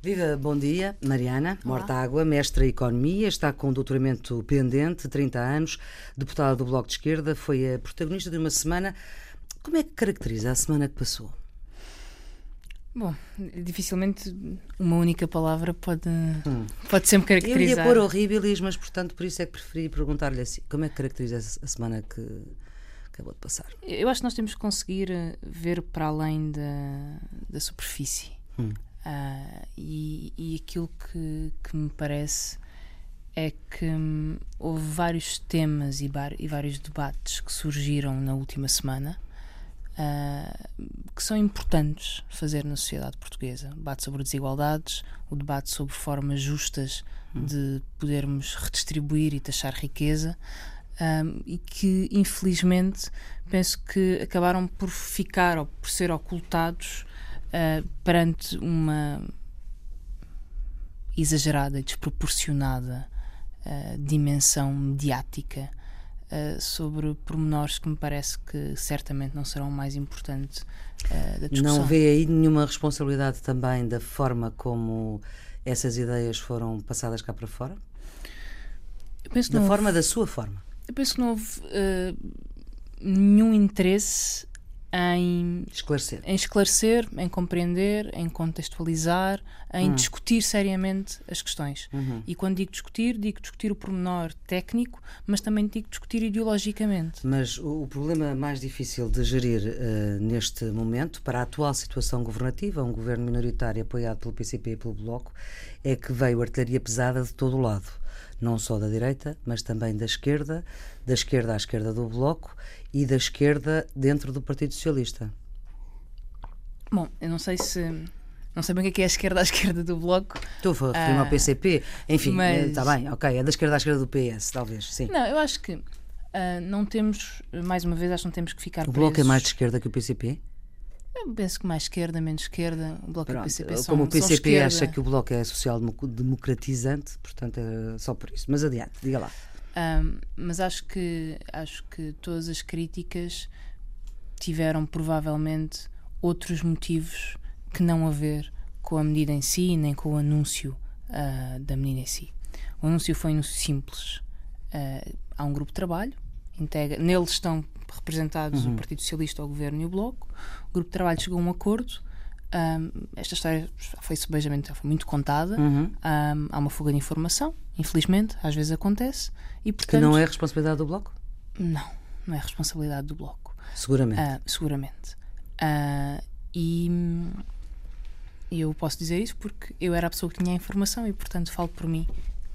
Viva, bom dia. Mariana Mortágua, mestra em Economia, está com um doutoramento pendente, 30 anos, deputada do Bloco de Esquerda, foi a protagonista de uma semana. Como é que caracteriza a semana que passou? Bom, dificilmente uma única palavra pode, hum. pode sempre caracterizar. Eu ia pôr horríveis, mas portanto por isso é que preferi perguntar-lhe assim, como é que caracteriza a semana que acabou de passar? Eu acho que nós temos que conseguir ver para além da, da superfície. Hum. Uh, e, e aquilo que, que me parece é que hum, houve vários temas e, bar, e, vários debates que surgiram na última semana uh, que são importantes fazer na sociedade portuguesa. O debate sobre desigualdades, o debate sobre formas justas hum. de podermos redistribuir e taxar riqueza. Um, e que infelizmente penso que acabaram por ficar ou por ser ocultados uh, perante uma exagerada e desproporcionada uh, dimensão mediática uh, sobre pormenores que me parece que certamente não serão mais importantes da discussão. Não vê aí nenhuma responsabilidade também da forma como essas ideias foram passadas cá para fora? da forma, houve, da sua forma? Eu penso que não houve nenhum interesse em esclarecer. em esclarecer, em compreender, em contextualizar, em hum. discutir seriamente as questões. Uhum. E quando digo discutir, digo discutir o pormenor técnico, mas também digo discutir ideologicamente. Mas o, o problema mais difícil de gerir uh, neste momento, para a atual situação governativa, um governo minoritário apoiado pelo PCP e pelo Bloco, é que veio artilharia pesada de todo o lado não só da direita, mas também da esquerda, da esquerda à esquerda do Bloco e da esquerda dentro do Partido Socialista. Bom, eu não sei se. Não sei bem o que é, é a esquerda à esquerda do Bloco. Estou a referir-me ao ah, PCP. Enfim, está mas... bem, ok. É da esquerda à esquerda do PS, talvez, sim. Não, eu acho que uh, não temos, mais uma vez, acho que não temos que ficar O Bloco é mais de esquerda que o PCP? Eu penso que mais esquerda, menos esquerda, o Bloco Pronto, e o PCP são Como o PCP acha que o Bloco é social-democratizante, portanto é só por isso. Mas adiante, diga lá. Um, mas acho que, acho que todas as críticas tiveram provavelmente outros motivos que não a ver com a medida em si, nem com o anúncio uh, da medida em si. O anúncio foi um simples. Uh, há um grupo de trabalho, integra, neles estão representados uhum. o Partido Socialista, o Governo e o Bloco. O grupo de trabalho chegou a um acordo. Um, esta história foi sebejamente foi muito contada. Uhum. Um, há uma fuga de informação, infelizmente, às vezes acontece. E, portanto, que não é responsabilidade do Bloco? Não, não é responsabilidade do Bloco. Seguramente. Uh, seguramente. Uh, e eu posso dizer isso porque eu era a pessoa que tinha a informação e, portanto, falo por mim.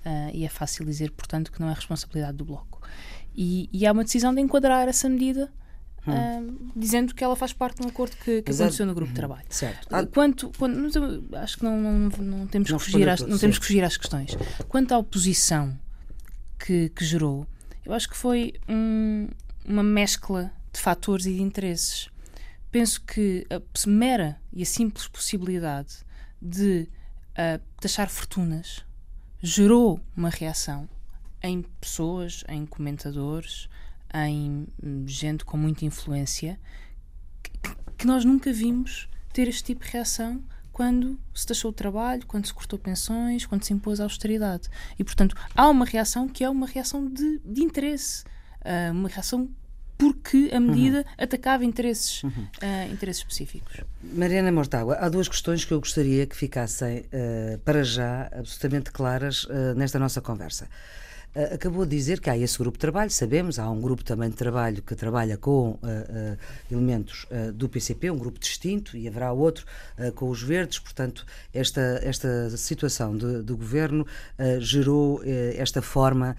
Uh, e é fácil dizer, portanto, que não é responsabilidade do Bloco. E, e há uma decisão de enquadrar essa medida Hum. Uh, dizendo que ela faz parte de um acordo que, que aconteceu no grupo de trabalho. Certo. Quanto, quanto acho que não, não, não temos não que fugir às, não temos que fugir às questões. Quanto à oposição que, que gerou, eu acho que foi um, uma mescla de fatores e de interesses. Penso que a mera e a simples possibilidade de uh, taxar fortunas gerou uma reação em pessoas, em comentadores, em hum, gente com muita influência, que, que nós nunca vimos ter este tipo de reação quando se deixou o trabalho, quando se cortou pensões, quando se impôs a austeridade. E, portanto, há uma reação que é uma reação de, de interesse, uh, uma reação porque a medida uhum. atacava interesses, uhum. uh, interesses específicos. Mariana Mortágua, há duas questões que eu gostaria que ficassem uh, para já absolutamente claras nesta nossa conversa. Uh, acabou de dizer que há esse grupo de trabalho, sabemos, há um grupo também de trabalho que trabalha com uh, uh, elementos do PCP, um grupo distinto, e haverá outro com os verdes, portanto, esta, esta situação de, do governo gerou esta forma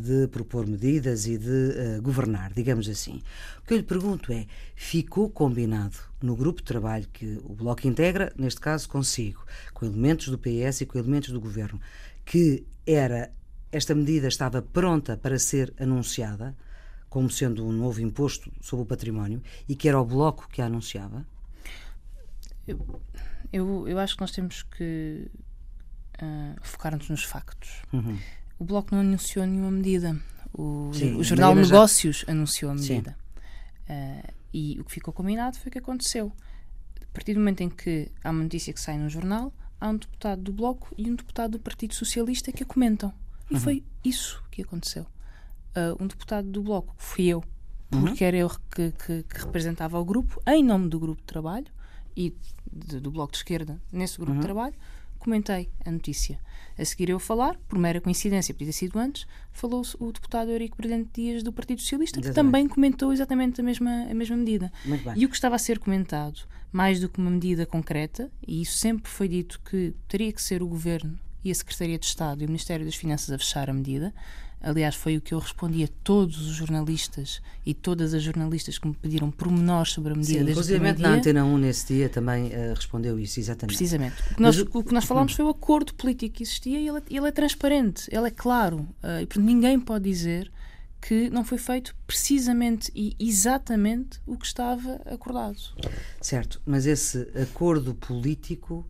de propor medidas e de governar, digamos assim. O que eu lhe pergunto é: ficou combinado no grupo de trabalho que o Bloco integra, neste caso consigo, com elementos do PS e com elementos do governo, que era esta medida estava pronta para ser anunciada, como sendo um novo imposto sobre o património, e que era o Bloco que a anunciava? Eu, eu, eu acho que nós temos que uh, focar-nos nos factos. Uhum. O Bloco não anunciou nenhuma medida. O, Sim, o Jornal Negócios já... anunciou a medida. Uh, e o que ficou combinado foi o que aconteceu. A partir do momento em que há uma notícia que sai no jornal, há um deputado do Bloco e um deputado do Partido Socialista que a comentam. E uhum. foi isso que aconteceu. Uh, um deputado do Bloco, fui eu, uhum. porque uhum. era eu que, que, que, representava o grupo, em nome do grupo de trabalho e de, do Bloco de Esquerda, nesse grupo uhum. de trabalho, comentei a notícia. A seguir eu falar, por mera coincidência, podia ter sido antes, falou o deputado Eurico Brilhante Dias do Partido Socialista, exatamente. que também comentou exatamente a mesma, a mesma medida. E o que estava a ser comentado, mais do que uma medida concreta, e isso sempre foi dito que teria que ser o Governo e a Secretaria de Estado e o Ministério das Finanças a fechar a medida, Aliás, foi o que eu respondi a todos os jornalistas e todas as jornalistas que me pediram pormenores sobre a medida. Sim, inclusive na Antena 1 nesse dia também uh, respondeu isso, exatamente. Precisamente. O que nós, Mas, o que nós falámos hum. foi o acordo político que existia e ele, é, ele é transparente, ele é claro. Uh, e ninguém pode dizer que não foi feito precisamente e exatamente o que estava acordado. Certo, mas esse acordo político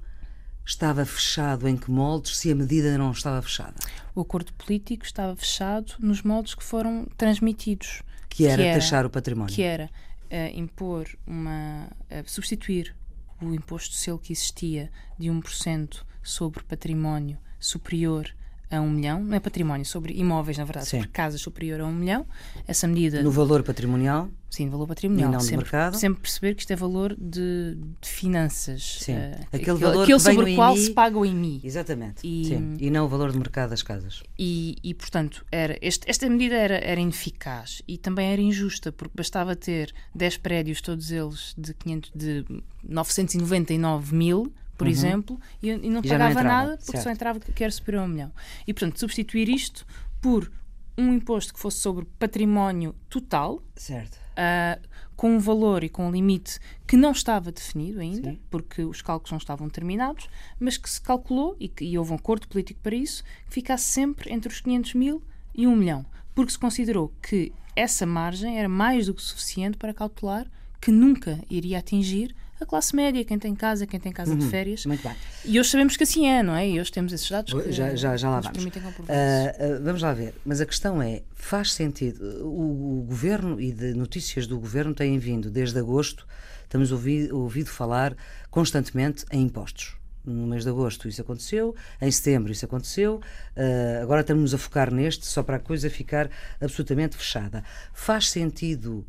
estava fechado em que moldes se a medida não estava fechada? O acordo político estava fechado nos moldes que foram transmitidos. Que era, que era taxar o património. Que era uh, impor uma. Uh, substituir o imposto selo que existia de 1% sobre património superior a um milhão, não é património, sobre imóveis, na verdade, Sim. sobre casas superior a um milhão. Essa medida. No valor patrimonial? Sim, valor patrimonial. E não sempre, mercado. sempre perceber que isto é valor de, de finanças. Sim. Uh, aquele, aquele valor aquele que sobre o qual IMI, se paga o IMI. Exatamente. E, Sim. e não o valor de mercado das casas. E, e portanto, era, este, esta medida era, era ineficaz e também era injusta, porque bastava ter 10 prédios, todos eles de, 500, de 999 mil por uhum. exemplo, e, e não e pagava não nada porque certo. só entrava que era superior a um milhão. E, portanto, substituir isto por um imposto que fosse sobre património total, certo. Uh, com um valor e com um limite que não estava definido ainda, Sim. porque os cálculos não estavam terminados, mas que se calculou, e, que, e houve um acordo político para isso, que ficasse sempre entre os 500 mil e 1 milhão, porque se considerou que essa margem era mais do que suficiente para calcular que nunca iria atingir a classe média, quem tem casa, quem tem casa uhum, de férias. Muito bem. E hoje sabemos que assim é, não é? E hoje temos esses dados que já, já, já lá vamos. Uh, uh, vamos lá ver. Mas a questão é, faz sentido, o, o, governo e de notícias do governo têm vindo desde agosto, estamos ouvido, ouvido falar constantemente em impostos no mês de agosto isso aconteceu, em setembro isso aconteceu, uh, agora estamos a focar neste só para a coisa ficar absolutamente fechada. Faz sentido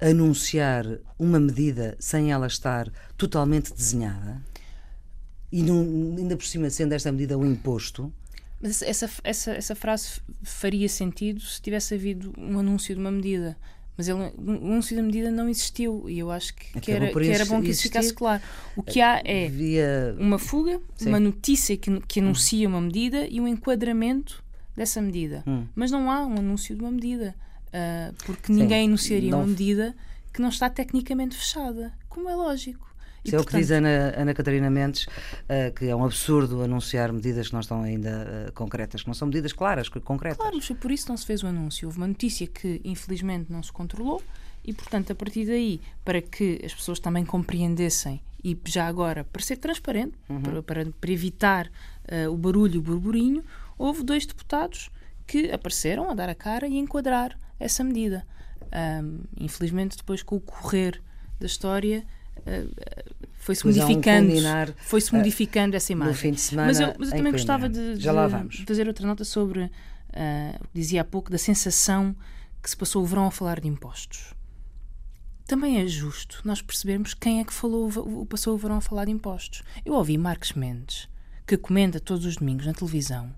anunciar uma medida sem ela estar totalmente desenhada e não, ainda por cima sendo esta medida um imposto. Mas essa, essa, essa frase faria sentido se tivesse havido um anúncio de uma medida. Mas ele, o anúncio da medida não existiu e eu acho que, que era, que era bom que isso ficasse claro. O que há é Via... uma fuga, Sim. uma notícia que, que anuncia hum. uma medida e um enquadramento dessa medida. Hum. Mas não há um anúncio de uma medida. Uh, porque Sim, ninguém anunciaria não... uma medida que não está tecnicamente fechada, como é lógico. Isso é o que diz Ana, Ana Catarina Mendes, uh, que é um absurdo anunciar medidas que não estão ainda uh, concretas, que não são medidas claras, concretas. Claro, mas por isso não se fez o anúncio. Houve uma notícia que infelizmente não se controlou e, portanto, a partir daí, para que as pessoas também compreendessem e já agora, para ser transparente, uhum. para, para, para, evitar uh, o barulho e o burburinho, houve dois deputados que apareceram a dar a cara e enquadrar essa medida. Um, infelizmente, depois com o correr da história, uh, foi-se modificando, um foi-se ah, modificando uh, essa imagem. No fim de semana, mas eu, mas eu também gostava de, de, de, fazer outra nota sobre uh, o que dizia há pouco da sensação que se passou o verão a falar de impostos. Também é justo nós percebermos quem é que falou, passou o verão a falar de impostos. Eu ouvi Marcos Mendes, que comenta todos os domingos na televisão,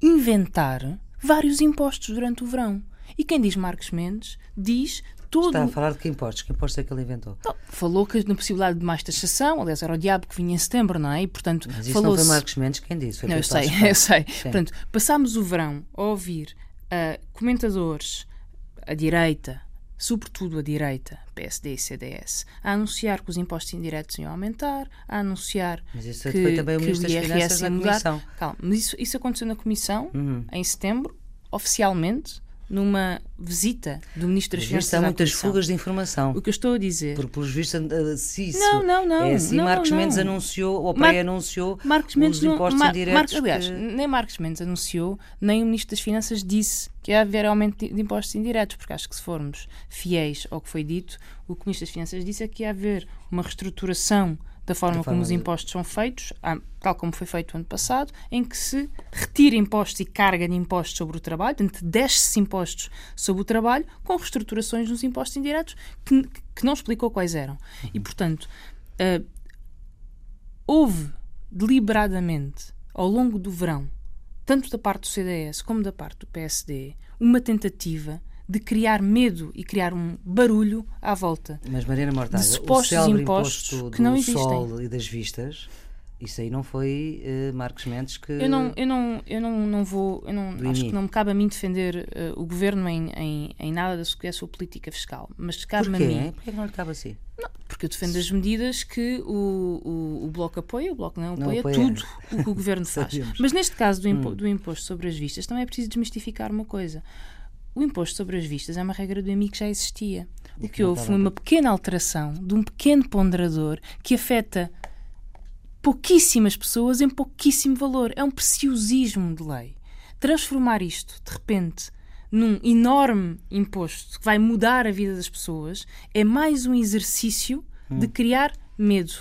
inventar vários impostos durante o verão. E quem diz Marcos Mendes diz todo. Está a falar de que impostos? Que impostos é que ele inventou? Falou que na possibilidade de mais taxação, aliás, era o diabo que vinha em setembro, não é? E, portanto, Mas isso não foi Marcos Mendes quem disse. Não, eu sei, eu sei. Sim. Portanto, passámos o verão a ouvir uh, comentadores à direita, sobretudo a direita, PSD e CDS, a anunciar que os impostos indiretos iam aumentar, a anunciar mas isso que, foi também o das Finanças na Comissão. Calma, mas isso, isso aconteceu na Comissão, uhum. em setembro, oficialmente, numa visita do Ministro das Finanças. Há muitas fugas de informação. O que eu estou a dizer. Porque, pelos vistos, se isso não, não, não, é assim, não, Marcos não. Mendes anunciou, ou pré-anunciou, Marcos Mendes os impostos não, indiretos. Mar, aliás, que... nem Marcos Mendes anunciou, nem o Ministro das Finanças disse que ia haver aumento de impostos indiretos, porque acho que se formos fiéis ao que foi dito, o que o Ministro das Finanças disse é que ia haver uma reestruturação da forma, da como os impostos são feitos, tal como foi feito ano passado, em que se retira impostos e carga de impostos sobre o trabalho, portanto, desce-se impostos sobre o trabalho, com reestruturações nos impostos indiretos, que, que não explicou quais eram. Uhum. E, portanto, uh, houve deliberadamente, ao longo do verão, tanto da parte do CDS como da parte do PSD, uma tentativa de criar medo e criar um barulho à volta. Mas Mariana de supostos o impostos que não existem. sol e das vistas, isso aí não foi uh, Marcos Mendes que. Eu não, eu não, eu não, não vou. Eu não, acho que não me cabe a mim defender uh, o governo em, em, em nada da sua política fiscal. Mas cabe-me a mim. Porquê que não lhe cabe assim? Não, porque eu defendo as medidas que o, o, o Bloco apoia, o Bloco não apoia, não apoia. tudo o que o governo faz. Mas neste caso do, impo hum. do imposto sobre as vistas, também é preciso desmistificar uma coisa. O imposto sobre as vistas é uma regra do AMI que já existia. O que houve foi uma pequena alteração de um pequeno ponderador que afeta pouquíssimas pessoas em pouquíssimo valor. É um preciosismo de lei. Transformar isto, de repente, num enorme imposto que vai mudar a vida das pessoas é mais um exercício hum. de criar medo.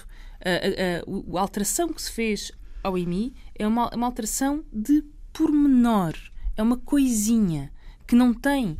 A, a, a, a, alteração que se fez ao IMI é uma, uma alteração de pormenor. É uma coisinha que não tem uh,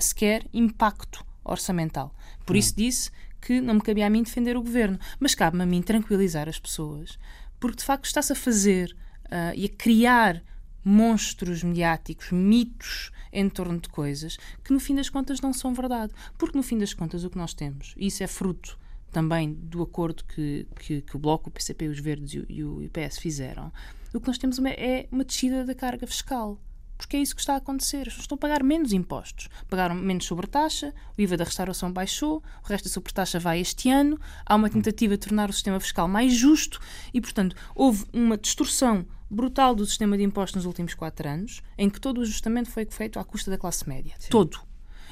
sequer impacto orçamental. Por hum. isso disse que não me cabia a mim defender o governo, mas cabe-me a mim tranquilizar as pessoas, porque de facto está-se a fazer uh, e a criar monstros mediáticos, mitos em torno de coisas que no fim das contas não são verdade. Porque no fim das contas o que nós temos, e isso é fruto também do acordo que, que, que o Bloco, o PCP, os Verdes e o, e o IPS fizeram, o que nós temos é uma descida da carga fiscal porque é isso que está a acontecer. As pessoas estão a pagar menos impostos. Pagaram menos sobretaxa, o IVA da restauração baixou, o resto da sobretaxa vai este ano, há uma tentativa de tornar o sistema fiscal mais justo e, portanto, houve uma distorção brutal do sistema de impostos nos últimos quatro anos, em que todo o ajustamento foi feito à custa da classe média. Sim. Todo.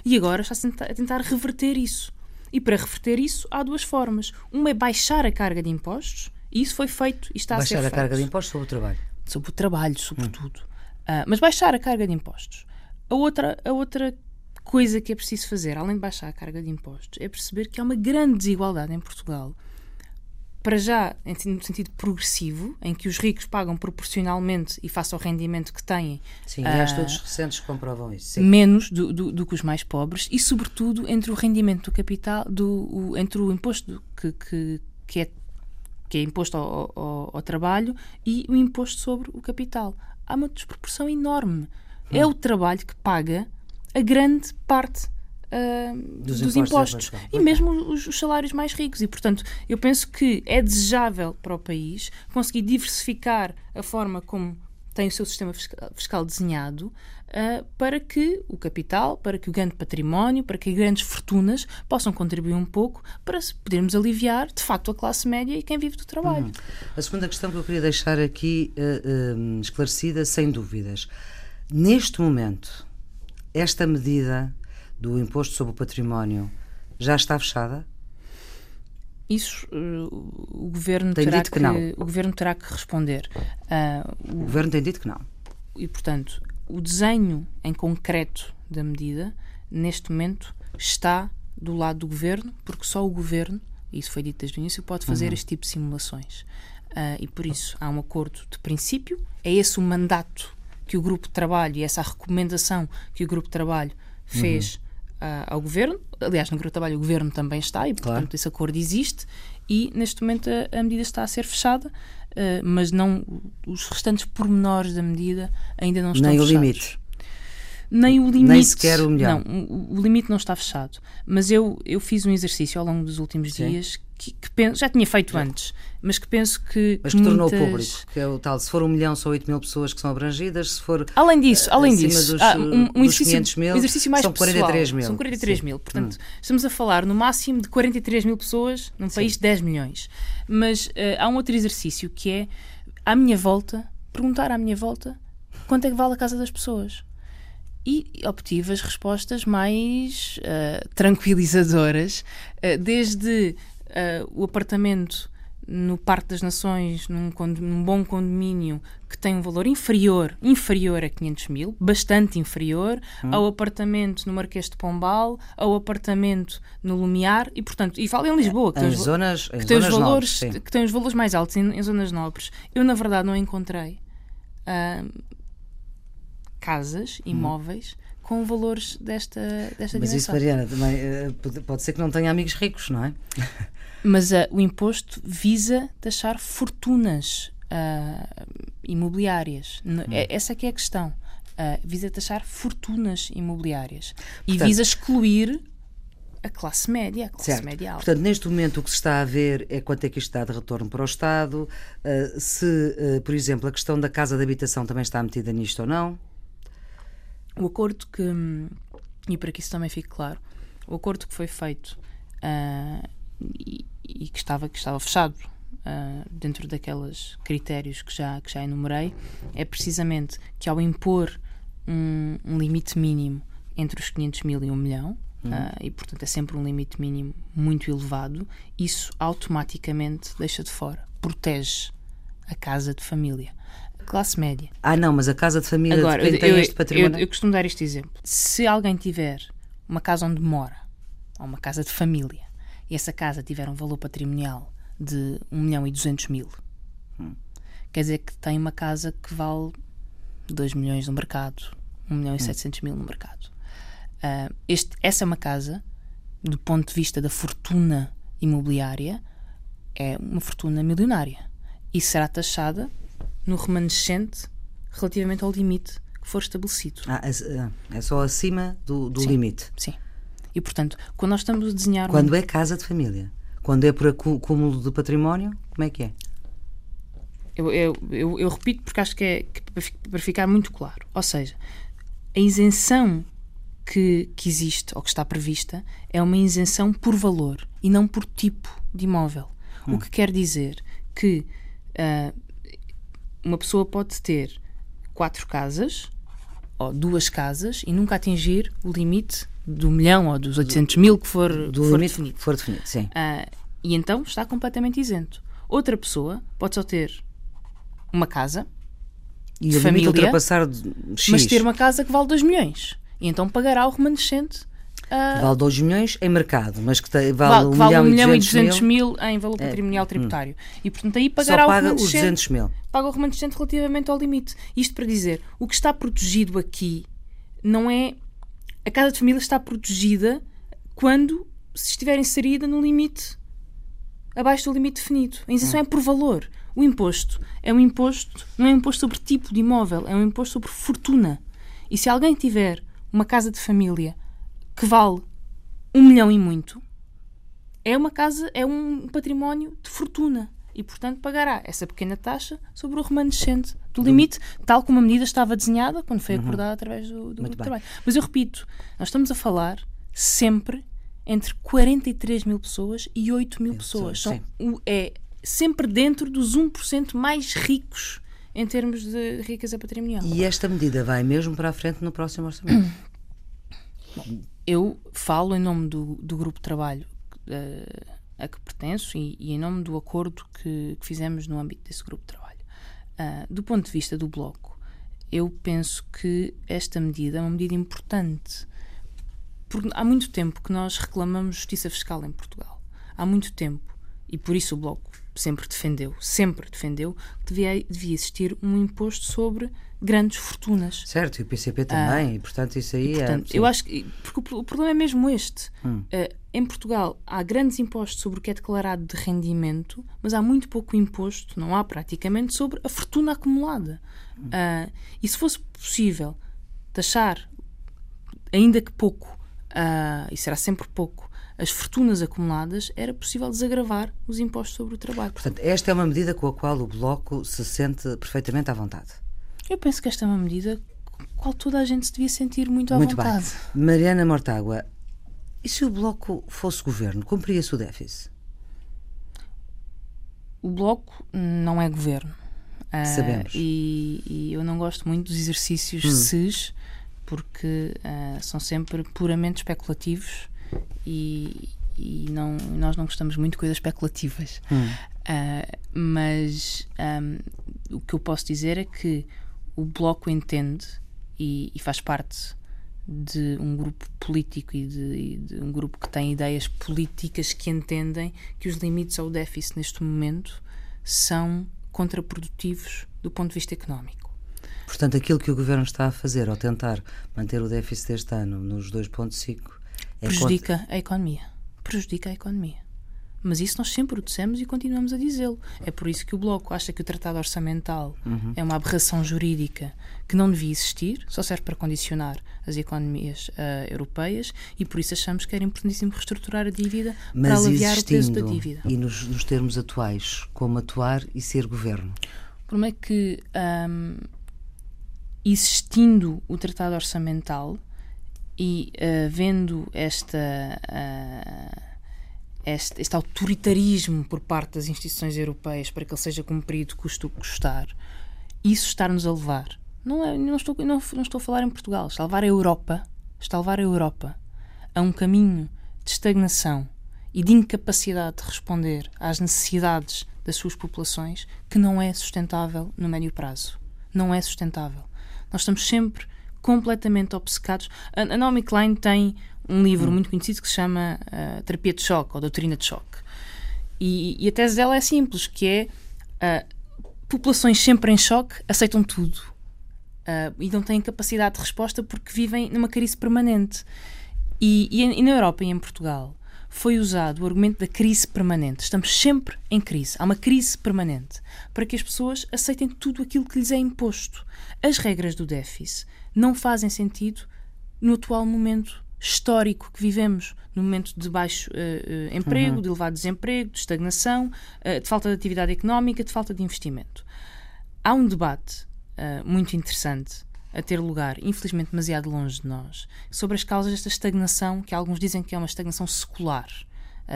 E agora está-se a tentar reverter isso. E para reverter isso, há duas formas. Uma é baixar a carga de impostos, e isso foi feito e está baixar a ser feito. Baixar a carga de impostos sobre o trabalho? Sobre o trabalho, sobretudo. Hum. Uh, mas baixar a carga de impostos. A outra, a outra coisa que é preciso fazer, além de baixar a carga de impostos, é perceber que há uma grande desigualdade em Portugal. Para já, no sentido progressivo, em que os ricos pagam proporcionalmente e face ao rendimento que têm. Sim, uh, e há estudos recentes que comprovam isso. Sim. Menos do, do, do, que os mais pobres e, sobretudo, entre o rendimento do capital, do, o, entre o imposto que, que, que é que é imposto ao, ao, ao, trabalho e o imposto sobre o capital há uma desproporção enorme. Hum. É o trabalho que paga a grande parte Uh, dos, dos, impostos, impostos. e mesmo os, os, salários mais ricos. E, portanto, eu penso que é desejável para o país conseguir diversificar a forma como tem o seu sistema fiscal, desenhado uh, para que o capital, para que o grande património, para que grandes fortunas possam contribuir um pouco para podermos aliviar, de facto, a classe média e quem vive do trabalho. Uhum. A segunda questão que eu queria deixar aqui uh, uh, esclarecida, sem dúvidas. Neste momento, esta medida do imposto sobre o património já está fechada? Isso uh, o governo tem terá que, que o governo terá que responder. Uh, o, o, governo tem dito que não. E portanto, o desenho em concreto da medida neste momento está do lado do governo, porque só o governo, isso foi dito desde o início, pode fazer uhum. este tipo de simulações. Uh, e por isso há um acordo de princípio, é esse o mandato que o grupo de trabalho e essa recomendação que o grupo de trabalho fez uhum uh, ao governo. Aliás, no grupo de trabalho o governo também está e, portanto, claro. esse acordo existe. E neste momento a, a medida está a ser fechada, uh, mas não os restantes pormenores da medida ainda não estão Nem fechados. Nem o limite. Nem o limite. Nem sequer o milhão. Não, o, o, limite não está fechado. Mas eu, eu fiz um exercício ao longo dos últimos Sim. dias que, que penso, já tinha feito antes, mas que penso que. Mas que, muitas... tornou público, que é o tal, se for um milhão, são 8 mil pessoas que são abrangidas, se for. Além disso, além disso, dos, um, um exercício, mil, um exercício mais são 43 pessoal, mil. São 43 Sim. mil. Portanto, hum. estamos a falar no máximo de 43 mil pessoas num Sim. país de 10 milhões. Mas uh, há um outro exercício que é, à minha volta, perguntar à minha volta quanto é que vale a casa das pessoas e obtive as respostas mais uh, tranquilizadoras, uh, desde uh, o apartamento no Parque das Nações, num, num, bom condomínio que tem um valor inferior, inferior a 500 mil, bastante inferior, hum. ao apartamento no Marquês de Pombal, ao apartamento no Lumiar, e portanto, e falo em Lisboa, que, em tem, os, zonas, que tem os valores, nobres, que tem os valores mais altos em, em, zonas nobres. Eu, na verdade, não encontrei uh, casas, hum. imóveis. Hum. Com valores desta, desta Mas dimensão. isso, Mariana, também, uh, pode ser que não tenha amigos ricos, não é? Mas uh, o imposto visa taxar fortunas uh, imobiliárias. Hum. É, essa é que é a questão. Uh, visa taxar fortunas imobiliárias. Portanto, e visa excluir a classe média, a classe certo. média alta. Portanto, neste momento o que se está a ver é quanto é que isto dá de retorno para o Estado, uh, se, uh, por exemplo, a questão da casa de habitação também está metida nisto ou não. O acordo que, e para que isso também fique claro, o acordo que foi feito uh, e, e, que, estava, que estava fechado dentro daqueles critérios que já, que já enumerei, é precisamente que ao impor um, um limite mínimo entre os 500 mil e 1 milhão, Uh, e portanto é sempre um limite mínimo muito elevado, isso automaticamente deixa de fora, protege a casa de família. A classe média. Ah, não, mas a casa de família Agora, de tem este património. Eu, eu costumo dar este exemplo. Se alguém tiver uma casa onde mora, ou uma casa de família, essa casa tiver um valor patrimonial de 1 milhão e 200 mil, hum. quer dizer que tem uma casa que vale 2 milhões no mercado, 1 milhão e 700 hum. mil no mercado. Uh, este, essa é uma casa, do ponto de vista da fortuna imobiliária, é uma fortuna milionária e será taxada no remanescente relativamente ao limite que for estabelecido. Ah, é, é só acima do, do sim, limite. Sim. E portanto, quando nós estamos a desenhar. Quando um... é casa de família? Quando é por acúmulo de património? Como é que é? Eu, eu, eu, eu repito porque acho que é que para ficar muito claro. Ou seja, a isenção que, que existe ou que está prevista é uma isenção por valor e não por tipo de imóvel. Hum. O que quer dizer que uh, uma pessoa pode ter quatro casas ou duas casas e nunca atingir o limite do milhão ou dos 800 mil que for, do for limite definido. For definido sim. Uh, e então está completamente isento. Outra pessoa pode só ter uma casa e de família, ultrapassar X. mas ter uma casa que vale 2 milhões. E então pagará o remanescente. Uh, vale 2 milhões em mercado, mas que te, vale, 1 um milhão, milhão e 200 mil, mil em valor é, patrimonial é, tributário. Hum. E portanto aí pagará Só paga o os 200 mil. Paga o remanescente relativamente ao limite. Isto para dizer, o que está protegido aqui não é. A casa de família está protegida quando se estiver inserida no limite abaixo do limite definido. A isenção hum. é por valor. O imposto é um imposto, não é um imposto sobre tipo de imóvel, é um imposto sobre fortuna. E se alguém tiver uma casa de família que vale um milhão e muito, é uma casa, é um património de fortuna e, portanto, pagará essa pequena taxa sobre o remanescente do limite, tal como a medida estava desenhada quando foi uhum. acordada uhum. através do, do grupo de trabalho. Mas eu repito, nós estamos a falar sempre entre 43 mil pessoas e 8 mil pessoas. São, é sempre dentro dos 1% mais ricos em termos de riqueza patrimonial. E esta medida vai mesmo para a frente no próximo orçamento? Bom, eu falo em nome do, do grupo de trabalho uh, a que pertenço e, e, em nome do acordo que, que, fizemos no âmbito desse grupo de trabalho. Uh, do ponto de vista do Bloco, eu penso que esta medida é uma medida importante. Porque há muito tempo que nós reclamamos justiça fiscal em Portugal. Há muito tempo. E por isso o Bloco sempre defendeu, sempre defendeu, que devia, devia existir um imposto sobre grandes fortunas. Certo, e o PCP também, ah, e portanto isso aí e, é, portanto, é. Eu acho que. Porque o, problema é mesmo este. Hum. Uh, em Portugal há grandes impostos sobre o que é declarado de rendimento, mas há muito pouco imposto, não há praticamente, sobre a fortuna acumulada. Uh, e se fosse possível taxar, ainda que pouco, uh, e será sempre pouco, as fortunas acumuladas, era possível desagravar os impostos sobre o trabalho. Portanto, esta é uma medida com a qual o Bloco se sente perfeitamente à vontade. Eu penso que esta é uma medida com a qual toda a gente se devia sentir muito à muito vontade. Bem. Mariana Mortágua, e se o Bloco fosse governo, cumpria-se o déficit? O Bloco não é governo. Ah, Sabemos. Uh, e, e, eu não gosto muito dos exercícios hum. SES, porque uh, são sempre puramente especulativos e, e não, nós não gostamos muito de coisas especulativas. Hum. Uh, mas um, o que eu posso dizer é que o Bloco entende e, e faz parte de um grupo político e de, e de, um grupo que tem ideias políticas que entendem que os limites ao déficit neste momento são contraprodutivos do ponto de vista económico. Portanto, aquilo que o governo está a fazer ao tentar manter o déficit este ano nos 2,5 é prejudica contra... a economia. Prejudica a economia. Mas isso nós sempre o dissemos e continuamos a dizê-lo. É por isso que o Bloco acha que o Tratado Orçamental uhum. é uma aberração jurídica que não devia existir, só serve para condicionar as economias uh, europeias e por isso achamos que era importantíssimo reestruturar a dívida Mas para aliviar o peso da dívida. E nos, nos, termos atuais, como atuar e ser governo? O problema é que, um, existindo o Tratado Orçamental e uh, vendo esta. Uh, este, este, autoritarismo por parte das instituições europeias para que ele seja cumprido, custe o custar, isso está-nos a levar. Não, é, não, estou, não, não estou a falar em Portugal, está a levar a Europa, está a levar a Europa a um caminho de estagnação e de incapacidade de responder às necessidades das suas populações que não é sustentável no médio prazo. Não é sustentável. Nós estamos sempre completamente obcecados. A Naomi Klein tem um livro hum. muito conhecido que se chama uh, Terapia de Choque ou Doutrina de Choque. E, e, a tese dela é simples, que é uh, populações sempre em choque aceitam tudo uh, e não têm capacidade de resposta porque vivem numa crise permanente. E, e, e na Europa e em Portugal foi usado o argumento da crise permanente. Estamos sempre em crise. Há uma crise permanente para que as pessoas aceitem tudo aquilo que lhes é imposto. As regras do déficit não fazem sentido no atual momento histórico que vivemos, no momento de baixo uh, uh, emprego, uhum. de elevado desemprego, de estagnação, uh, de falta de atividade económica, de falta de investimento. Há um debate muito interessante a ter lugar, infelizmente demasiado longe de nós, sobre as causas desta estagnação, que alguns dizem que é uma estagnação secular.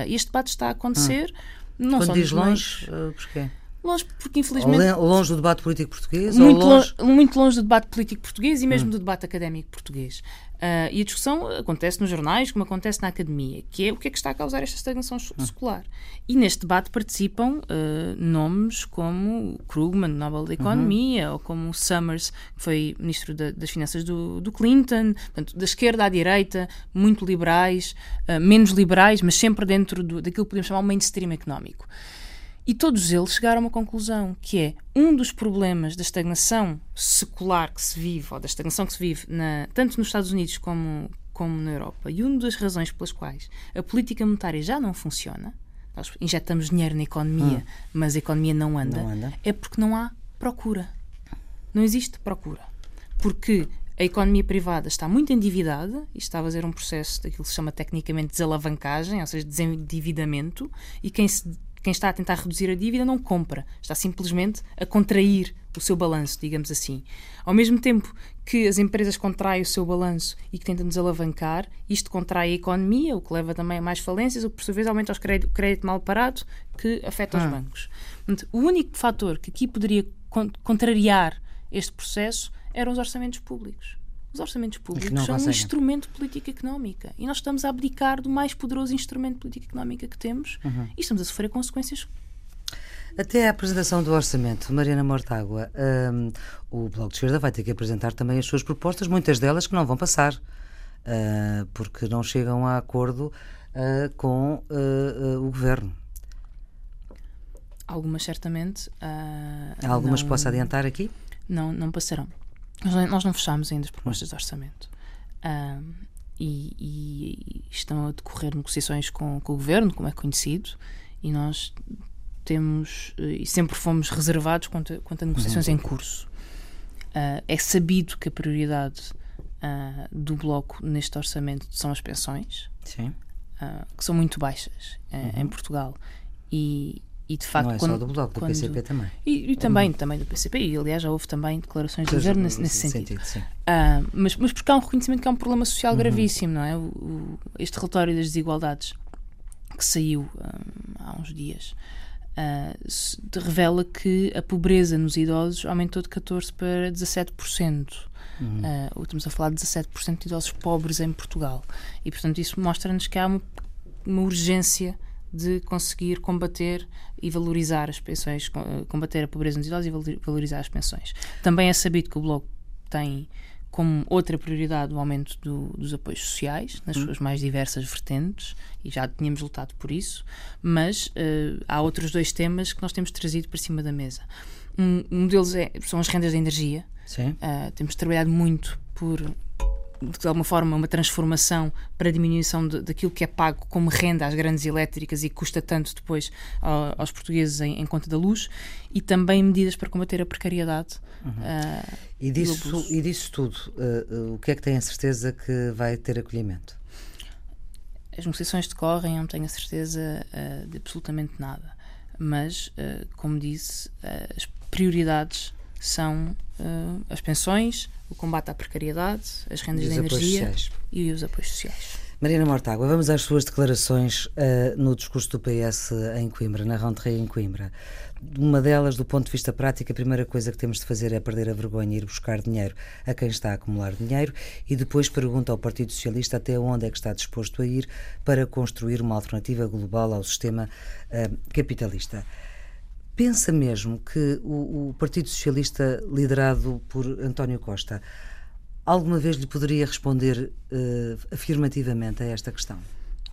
este debate está a acontecer. Hum. Não Quando só diz longe, porquê? Longe, porque infelizmente. Longe do debate político português? Muito, longe... Longe, muito longe do debate político português e mesmo hum. do debate académico português. Uh, e a discussão acontece nos jornais, como acontece na academia, que é o que é que está a causar esta estagnação hum. secular. E neste debate participam uh, nomes como Krugman, Nobel da Economia, uhum. ou como Summers, que foi ministro da, das Finanças do, do, Clinton, portanto, da esquerda à direita, muito liberais, uh, menos liberais, mas sempre dentro do, daquilo que podemos chamar o mainstream económico. E todos eles chegaram a uma conclusão, que é um dos problemas da estagnação secular que se vive, ou da estagnação que se vive na, tanto nos Estados Unidos como, como na Europa, e uma das razões pelas quais a política monetária já não funciona, nós injetamos dinheiro na economia, hum. mas a economia não anda, não anda, é porque não há procura. Não existe procura. Porque a economia privada está muito endividada e está a fazer um processo daquilo que se chama tecnicamente desalavancagem, ou seja, desendividamento, e quem se quem está a tentar reduzir a dívida não compra, está simplesmente a contrair o seu balanço, digamos assim. Ao mesmo tempo que as empresas contraem o seu balanço e que tentam desalavancar, isto contrai a economia, o que leva também a mais falências, o que por sua vez aumenta o crédito, crédito mal parado, que afeta ah. os bancos. Portanto, o único fator que aqui poderia contrariar este processo eram os orçamentos públicos. Os orçamentos públicos são um instrumento de política económica e nós estamos a abdicar do mais poderoso instrumento de política económica que temos uhum. e estamos a sofrer consequências até a apresentação do orçamento, Mariana Mortágua, um, o Bloco de Esquerda vai ter que apresentar também as suas propostas, muitas delas que não vão passar, uh, porque não chegam a acordo uh, com uh, o governo. Algumas, certamente. Algumas não, posso adiantar aqui? Não, não passarão. Nós não fechámos ainda as propostas de orçamento. Um, e, e, estão a decorrer negociações com, com, o governo, como é conhecido, e nós temos e sempre fomos reservados quanto a, quanto a negociações uhum. em curso. Uh, é sabido que a prioridade uh, do bloco neste orçamento são as pensões, uh, que são muito baixas uhum. em Portugal. E, e de facto, não é quando, só do Bloco, do quando, PCP também. E, e também, também do PCP, e aliás já houve também declarações do governo nesse, nesse sentido. sentido uh, mas, mas porque há um reconhecimento que há um problema social uhum. gravíssimo, não é? O, o, este relatório das desigualdades que saiu ah, há uns dias uh, revela que a pobreza nos idosos aumentou de 14% para 17%. Uhum. Uh, estamos a falar de 17% de idosos pobres em Portugal. E, portanto, isso mostra-nos que há uma, uma urgência de conseguir combater e valorizar as pensões, combater a pobreza nos idosos e valorizar as pensões. Também é sabido que o Bloco tem como outra prioridade o aumento do, dos apoios sociais, nas hum. suas mais diversas vertentes, e já tínhamos lutado por isso, mas uh, há outros dois temas que nós temos trazido para cima da mesa. Um, um deles é, são as rendas de energia. Uh, temos trabalhado muito por de alguma forma, uma transformação para a diminuição de, daquilo que é pago como renda às grandes elétricas e custa tanto depois uh, aos portugueses em, em, conta da luz, e também medidas para combater a precariedade. Uhum. Uh, e, disso, e disso tudo, uh, o que é que tem a certeza que vai ter acolhimento? As negociações decorrem, eu não tenho a certeza de absolutamente nada. Mas, como disse, as prioridades são as pensões, o combate à precariedade, as rendas de energia e os apoios sociais. Marina Mortágua, vamos às suas declarações uh, no discurso do PS em Coimbra, na rentrée em Coimbra. Uma delas, do ponto de vista prático, a primeira coisa que temos de fazer é perder a vergonha e ir buscar dinheiro a quem está a acumular dinheiro e depois pergunta ao Partido Socialista até onde é que está disposto a ir para construir uma alternativa global ao sistema uh, capitalista. Pensa mesmo que o, o, Partido Socialista, liderado por António Costa, alguma vez lhe poderia responder uh, afirmativamente a esta questão?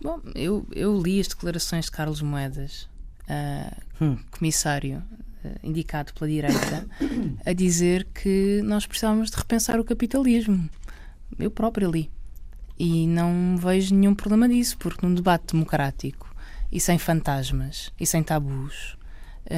Bom, eu, eu li as declarações de Carlos Moedas, uh, hum. comissário uh, indicado pela direita, a dizer que nós precisávamos de repensar o capitalismo. Eu próprio li. E não vejo nenhum problema disso, porque num debate democrático e sem fantasmas e sem tabus,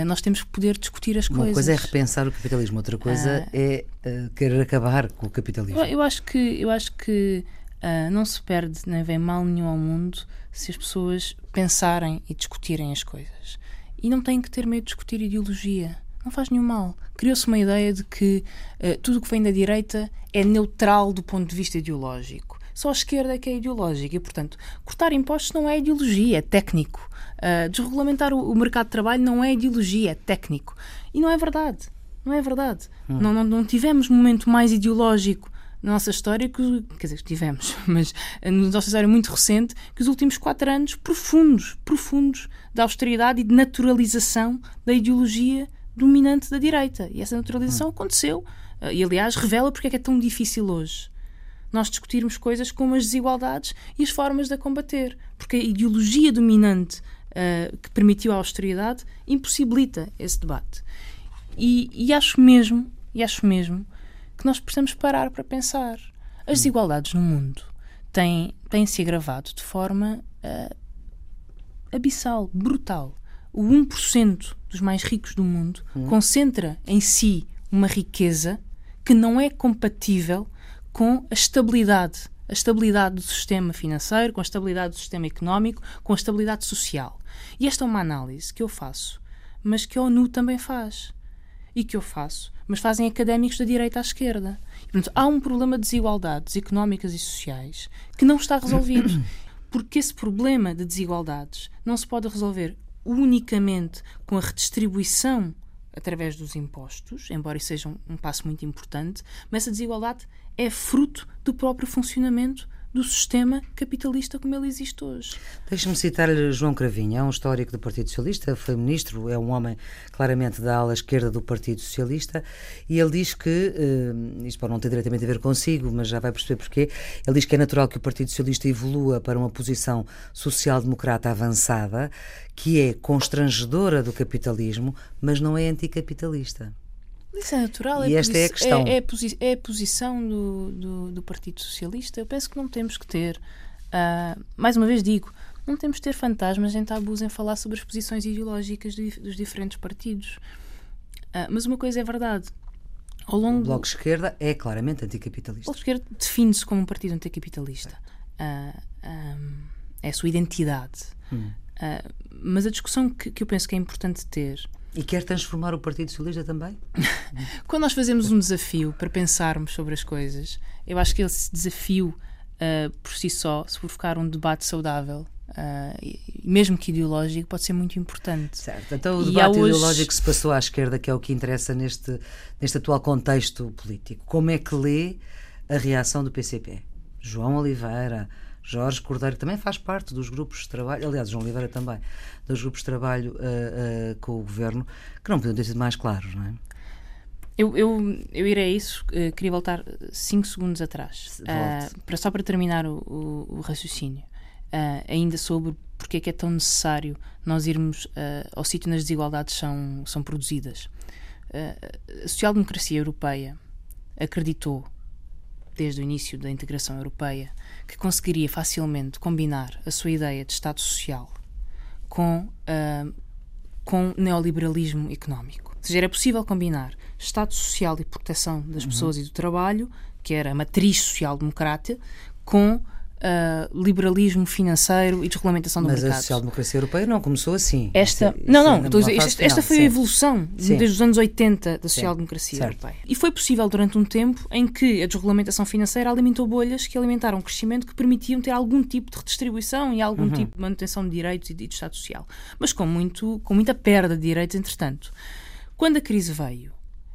nós temos que poder discutir as Uma coisas. Uma coisa é repensar o capitalismo, outra coisa ah, é uh, querer acabar com o capitalismo. Eu acho que, eu acho que uh, não se perde nem vem mal nenhum ao mundo se as pessoas pensarem e discutirem as coisas. E não têm que ter medo de discutir ideologia. Não faz nenhum mal. Criou-se uma ideia de que uh, tudo o que vem da direita é neutral do ponto de vista ideológico. Só a esquerda é que é ideológica e, portanto, cortar impostos não é ideologia, é técnico. Uh, desregulamentar o, o, mercado de trabalho não é ideologia, é técnico. E não é verdade. Não é verdade. Hum. Não, não, não tivemos momento mais ideológico na nossa história, que, quer dizer, tivemos, mas na nossa história muito recente, que os últimos quatro anos profundos, profundos, de austeridade e de naturalização da ideologia dominante da direita. E essa naturalização hum. aconteceu. Uh, e, aliás, revela porque é que é tão difícil hoje nós discutirmos coisas como as desigualdades e as formas de a combater. Porque a ideologia dominante uh, que permitiu a austeridade impossibilita esse debate. E, e, acho mesmo, e acho mesmo que nós precisamos parar para pensar. As desigualdades no mundo têm, têm se agravado de forma uh, abissal, brutal. O 1% dos mais ricos do mundo hum. concentra em si uma riqueza que não é compatível com a estabilidade, a estabilidade do sistema financeiro, com a estabilidade do sistema económico, com a estabilidade social. E esta é uma análise que eu faço, mas que a ONU também faz. E que eu faço, mas fazem académicos da direita à esquerda. E, portanto, há um problema de desigualdades económicas e sociais que não está resolvido. Porque esse problema de desigualdades não se pode resolver unicamente com a redistribuição através dos impostos, embora isso seja um, um passo muito importante, mas essa desigualdade é fruto do próprio funcionamento do sistema capitalista como ele existe hoje. Deixe-me citar-lhe João Cravinha, é um histórico do Partido Socialista, foi ministro, é um homem claramente da ala esquerda do Partido Socialista, e ele diz que, uh, isto pode não ter diretamente a ver consigo, mas já vai perceber porquê, ele diz que é natural que o Partido Socialista evolua para uma posição social-democrata avançada, que é constrangedora do capitalismo, mas não é anticapitalista. Isso é natural. E é esta é a questão. É, é, posi é a posição do, do, do, Partido Socialista. Eu penso que não temos que ter, uh, mais uma vez digo, não temos que ter fantasmas em tabus em falar sobre as posições ideológicas de, dos diferentes partidos. Uh, mas uma coisa é verdade. Ao longo o Bloco de Esquerda é claramente anticapitalista. O Bloco de Esquerda define-se como um partido anticapitalista. Uh, um, é a sua identidade. Hum. mas a discussão que, que eu penso que é importante ter e quer transformar o Partido Socialista também? Quando nós fazemos um desafio para pensarmos sobre as coisas, eu acho que esse desafio, uh, por si só, se provocar um debate saudável, uh, mesmo que ideológico, pode ser muito importante. Certo. Então, o debate hoje... ideológico que se passou à esquerda, que é o que interessa neste, neste atual contexto político, como é que lê a reação do PCP? João Oliveira, Jorge Cordeiro, que também faz parte dos grupos de trabalho, aliás, João Oliveira também, dos grupos de trabalho uh, uh, com o governo, que não podiam ter sido mais claros, não é? Eu, eu, eu irei a isso, uh, queria voltar 5 segundos atrás, para, só para terminar o, o, o raciocínio, ainda sobre porque é que é tão necessário nós irmos ao sítio onde as desigualdades são, são produzidas. a social-democracia europeia acreditou desde o início da integração europeia, que conseguiria facilmente combinar a sua ideia de Estado Social com, uh, com neoliberalismo económico. Ou seja, era possível combinar Estado Social e proteção das uhum. pessoas e do trabalho, que era a matriz social-democrata, com uh, liberalismo financeiro e desregulamentação do Mas mercado. Mas a social-democracia europeia não começou assim. Esta, isso, não, não, dizer, esta, esta, foi sim. a evolução sim. desde os anos 80 da social-democracia europeia. E foi possível durante um tempo em que a desregulamentação financeira alimentou bolhas que alimentaram um crescimento que permitiam ter algum tipo de redistribuição e algum uhum. tipo de manutenção de direitos e de, de Estado Social. Mas com, muito, com muita perda de direitos, entretanto. Quando a crise veio,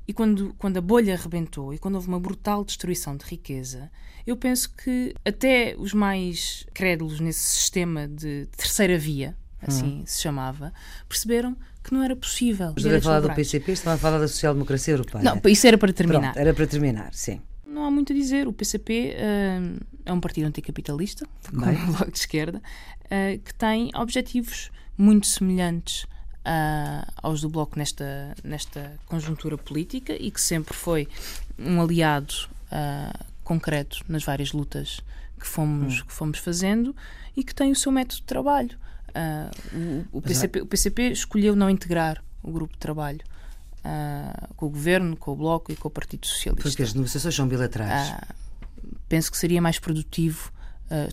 e quando, quando a bolha arrebentou e quando houve uma brutal destruição de riqueza, eu penso que até os mais crédulos nesse sistema de terceira via, assim hum. se chamava, perceberam que não era possível. Estava a falar do PCP, estava a falar da social-democracia europeia. Não, isso era para terminar. Pronto, era para terminar, sim. Não há muito a dizer. O PCP uh, eh, é um partido anticapitalista, como o Bloco de Esquerda, uh, que tem objetivos muito semelhantes uh, aos do Bloco nesta, nesta conjuntura política e que sempre foi um aliado uh, concreto nas várias lutas que fomos, hum. que fomos fazendo e que tem o seu método de trabalho. Uh, o, o, PCP, o, PCP, escolheu não integrar o grupo de trabalho uh, com o governo, com o Bloco e com o Partido Socialista. Porque as negociações são bilaterais. Uh, penso que seria mais produtivo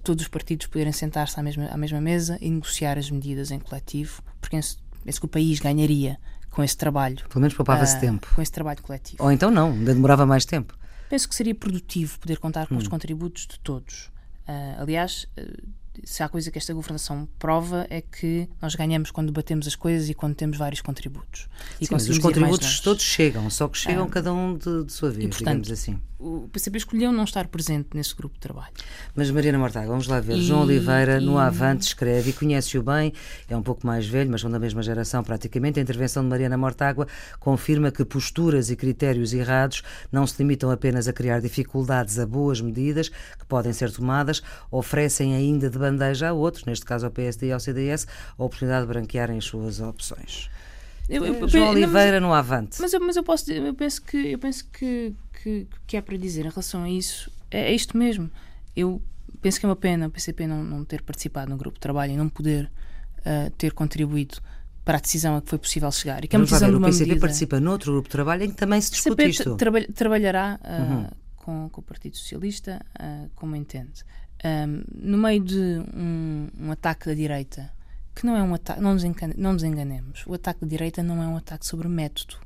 todos os partidos poderem sentar-se à mesma, à mesma mesa e negociar as medidas em coletivo, porque penso, penso que o país ganharia com esse trabalho. Pelo menos poupava-se tempo. Com esse trabalho coletivo. Ou então não, ainda demorava mais tempo penso que seria produtivo poder contar com hum. os contributos de todos. Uh, aliás, uh, se há coisa que esta governação prova é que nós ganhamos quando debatemos as coisas e quando temos vários contributos. E Sim, os contributos todos chegam, só que chegam ah, cada um de, de, sua vez, e, portanto, digamos assim. O PCP escolheu não estar presente nesse grupo de trabalho. Mas Mariana Mortaga, vamos lá ver. E, João Oliveira, e... no Avante, escreve e conhece-o bem, é um pouco mais velho, mas são da mesma geração praticamente. A intervenção de Mariana Mortágua confirma que posturas e critérios errados não se limitam apenas a criar dificuldades a boas medidas que podem ser tomadas, oferecem ainda de bandeja a outros, neste caso ao PSD e ao CDS, a oportunidade de branquearem as suas opções. Eu, eu, João Oliveira não, mas, no Avante. Mas, eu, mas eu, posso, eu penso, que, eu penso que, que, que há para dizer em relação a isso é, é, isto mesmo. Eu penso que é uma pena o PCP não, não ter participado no grupo de trabalho e não poder uh, ter contribuído para a decisão a que foi possível chegar. E que é uma decisão ver, de uma o PCP medida... participa noutro grupo de trabalho em que também se discute isto. Traba trabalhará uh, uhum. com, com, o Partido Socialista, uh, como entende um, no meio de um, um, ataque da direita, que não é um ataque, não nos, não nos enganemos, o ataque da direita não é um ataque sobre método.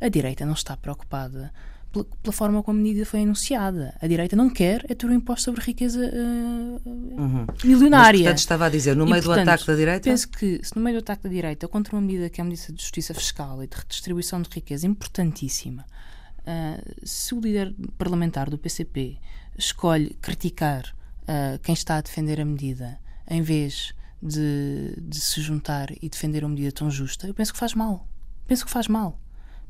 A direita não está preocupada pela, pela, forma como a medida foi anunciada. A direita não quer é ter um imposto sobre riqueza uh, uhum. milionária. Mas, portanto, estava a dizer, no meio e, portanto, do ataque da direita. Penso que, se no meio do ataque da direita, contra uma medida que é uma medida de justiça fiscal e de redistribuição de riqueza importantíssima, uh, se o líder parlamentar do PCP escolhe criticar uh, quem está a defender a medida, em vez de, de, se juntar e defender uma medida tão justa, eu penso que faz mal. Penso que faz mal.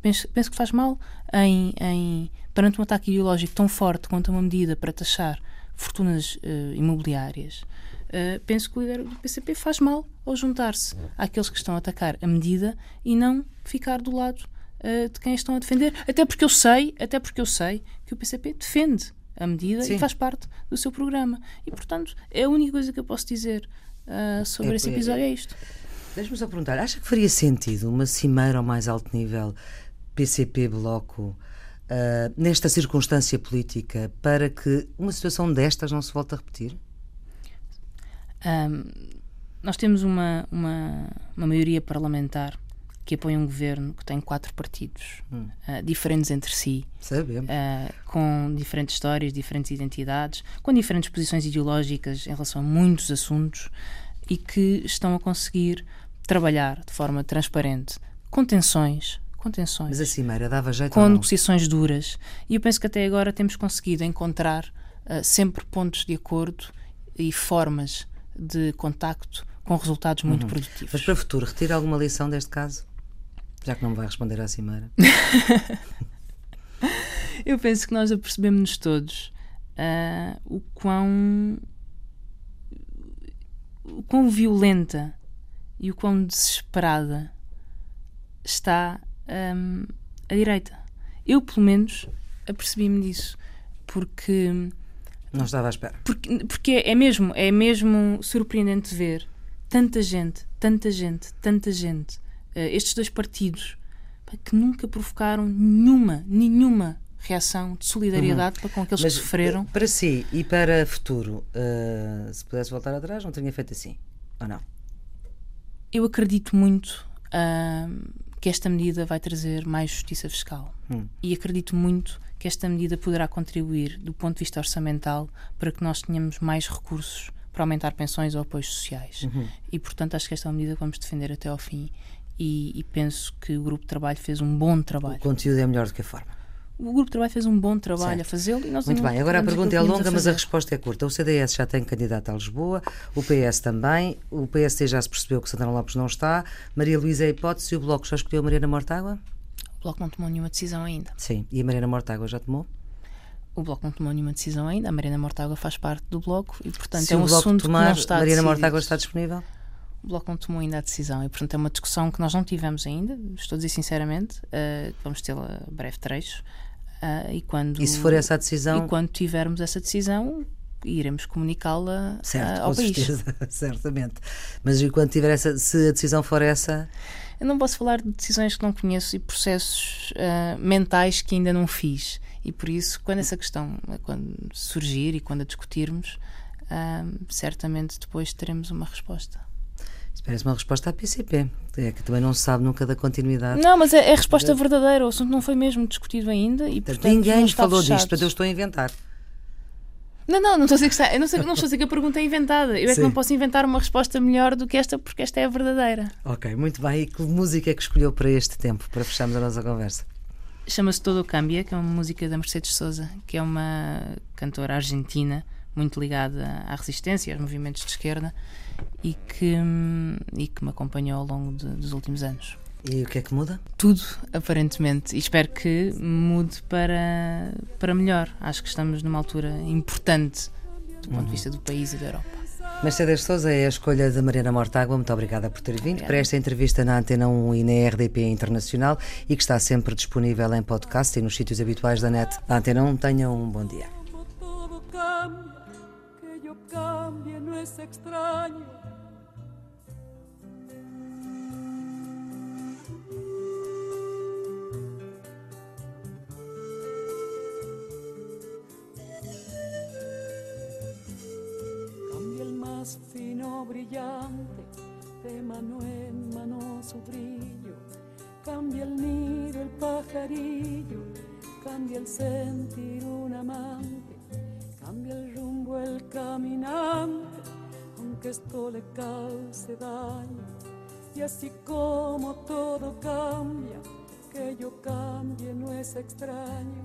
Penso, penso que faz mal em, em, perante um ataque ideológico tão forte quanto uma medida para taxar fortunas uh, imobiliárias. Uh, penso que o líder do PCP faz mal ao juntar-se àqueles que estão a atacar a medida e não ficar do lado uh, de quem estão a defender. Até porque eu sei, até porque eu sei que o PCP defende a medida Sim. e faz parte do seu programa. E, portanto, é a única coisa que eu posso dizer uh, sobre é, esse episódio, é, é isto. Deixa-me só perguntar, acha que faria sentido uma cimeira ao mais alto nível, PCP Bloco, uh, nesta circunstância política, para que uma situação destas não se volte a repetir? Um, nós temos uma, uma, uma maioria parlamentar que apoia um governo que tem quatro partidos hum. uh, diferentes entre si, uh, com diferentes histórias, diferentes identidades, com diferentes posições ideológicas em relação a muitos assuntos e que estão a conseguir trabalhar de forma transparente, com tensões, com tensões. Mas a Cimeira dava jeito Com negociações duras. E eu penso que até agora temos conseguido encontrar uh, sempre pontos de acordo e formas de contacto com resultados muito uhum. produtivos. Mas para o futuro, retira alguma lição deste caso? Já que não me vai responder à cimeira. Eu penso que nós apercebemos-nos todos uh, o quão o quão violenta e o quão desesperada está um, a direita. Eu, pelo menos, apercebi-me disso. Porque. Não estava à espera. Porque, porque é, mesmo, é mesmo surpreendente ver tanta gente, tanta gente, tanta gente, estes dois partidos que nunca provocaram nenhuma, nenhuma reação de solidariedade uhum. para com aqueles Mas, que sofreram. Para si e para futuro, uh, se pudesse voltar atrás, não teria feito assim, ou não? Eu acredito muito uh, que esta medida vai trazer mais justiça fiscal. Hum. E acredito muito que esta medida poderá contribuir, do ponto de vista orçamental, para que nós tenhamos mais recursos para aumentar pensões ou apoios sociais. Uhum. E, portanto, acho que esta é uma medida que vamos defender até ao fim. E, e penso que o grupo de trabalho fez um bom trabalho. O conteúdo é melhor do que a forma o grupo de trabalho fez um bom trabalho certo. a fazê-lo e nós Muito bem, agora a pergunta é longa, a mas a resposta é curta. O CDS já tem candidato a Lisboa, o PS também, o PSD já se percebeu que Santana Lopes não está, Maria Luísa é hipótese e o Bloco já escolheu Mariana Mortágua? O Bloco não tomou nenhuma decisão ainda. Sim, e a Mariana Mortágua já tomou? O Bloco não tomou nenhuma decisão ainda, a Mariana Mortágua faz parte do Bloco e, portanto, Se é um o bloco assunto tomar, que não está Mariana Mortágua está disponível? O Bloco não tomou ainda a decisão e, portanto, é uma discussão que nós não tivemos ainda, estou a dizer sinceramente, uh, vamos tê-la a breve trecho. Uh, e, quando, e se for essa a decisão? E quando tivermos essa decisão, iremos comunicá-la uh, ao com país. Certeza, certamente. Mas e quando tiver essa, se a decisão for essa. Eu não posso falar de decisões que não conheço e processos uh, mentais que ainda não fiz. E por isso, quando essa questão quando surgir e quando a discutirmos, certamente depois teremos uma resposta. Parece uma resposta à PCP, é que também não se sabe nunca da continuidade. Não, mas é, é a resposta verdadeira. O assunto não foi mesmo discutido ainda e portanto, ninguém não falou fechado. disto, portanto eu estou a inventar. Não, não, não estou a dizer que, está, eu não, sei, não estou a dizer que a pergunta é inventada. Eu é Sim. que não posso inventar uma resposta melhor do que esta, porque esta é a verdadeira. Ok, muito bem. E que música é que escolheu para este tempo, para fecharmos a nossa conversa? Chama-se Todo o Cambia, que é uma música da Mercedes Souza, que é uma cantora argentina muito ligada à resistência, aos movimentos de esquerda e que, e que me acompanhou ao longo de, dos últimos anos. E o que é que muda? Tudo, aparentemente. E espero que mude para, para melhor. Acho que estamos numa altura importante do ponto uhum. de vista do país e da Europa. Mercedes Souza é a escolha de Mariana Mortágua. Muito obrigada por ter vindo obrigada. para esta entrevista na Antena 1 e na RDP Internacional e que está sempre disponível em podcast e nos sítios habituais da net. Da Antena 1, tenham um bom dia. Brillante, de mano en mano su brillo. Cambia el nido el pajarillo, cambia el sentir un amante, daño. Y así como todo cambia, que yo cambie no es extraño.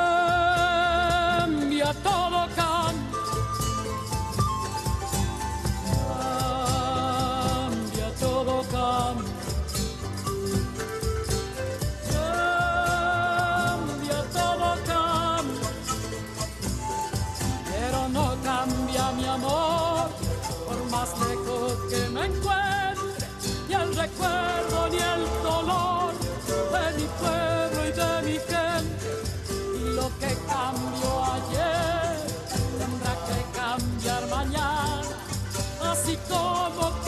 ni el recuerdo ni el dolor de mi pueblo y de mi gente. Y lo que cambió ayer tendrá que cambiar mañana, así como